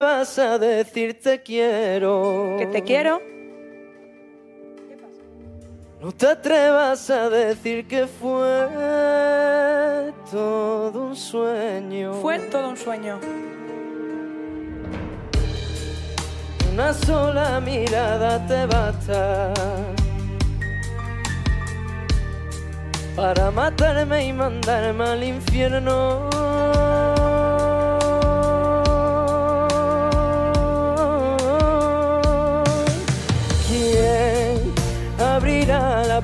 vas a decir te quiero. Que te quiero. No te atrevas a decir que fue todo un sueño. Fue todo un sueño. Una sola mirada te basta para matarme y mandarme al infierno.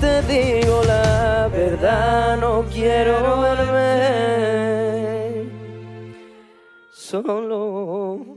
Te digo la verdad, no quiero verme solo.